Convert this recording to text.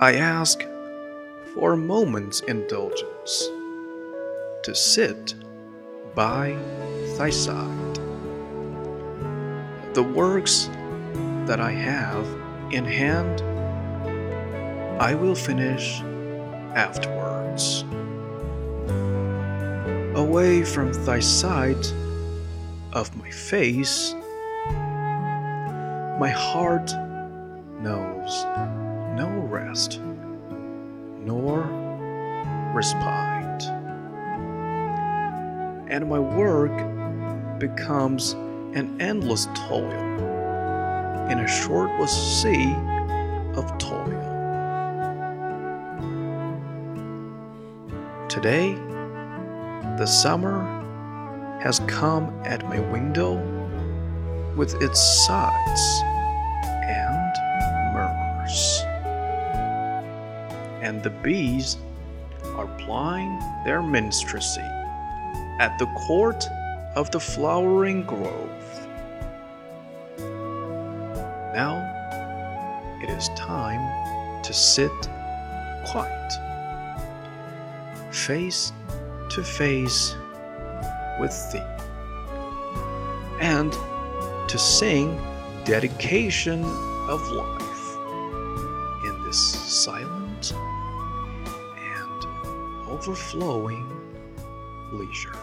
I ask for a moment's indulgence to sit by thy side. The works that I have in hand, I will finish afterwards. Away from thy sight of my face, my heart knows no rest nor respite, and my work becomes an endless toil in a shortless sea of toil. Today, the summer has come at my window with its sighs And the bees are plying their minstrelsy at the court of the flowering grove. Now it is time to sit quiet, face to face with thee, and to sing dedication of life in this silent and overflowing leisure.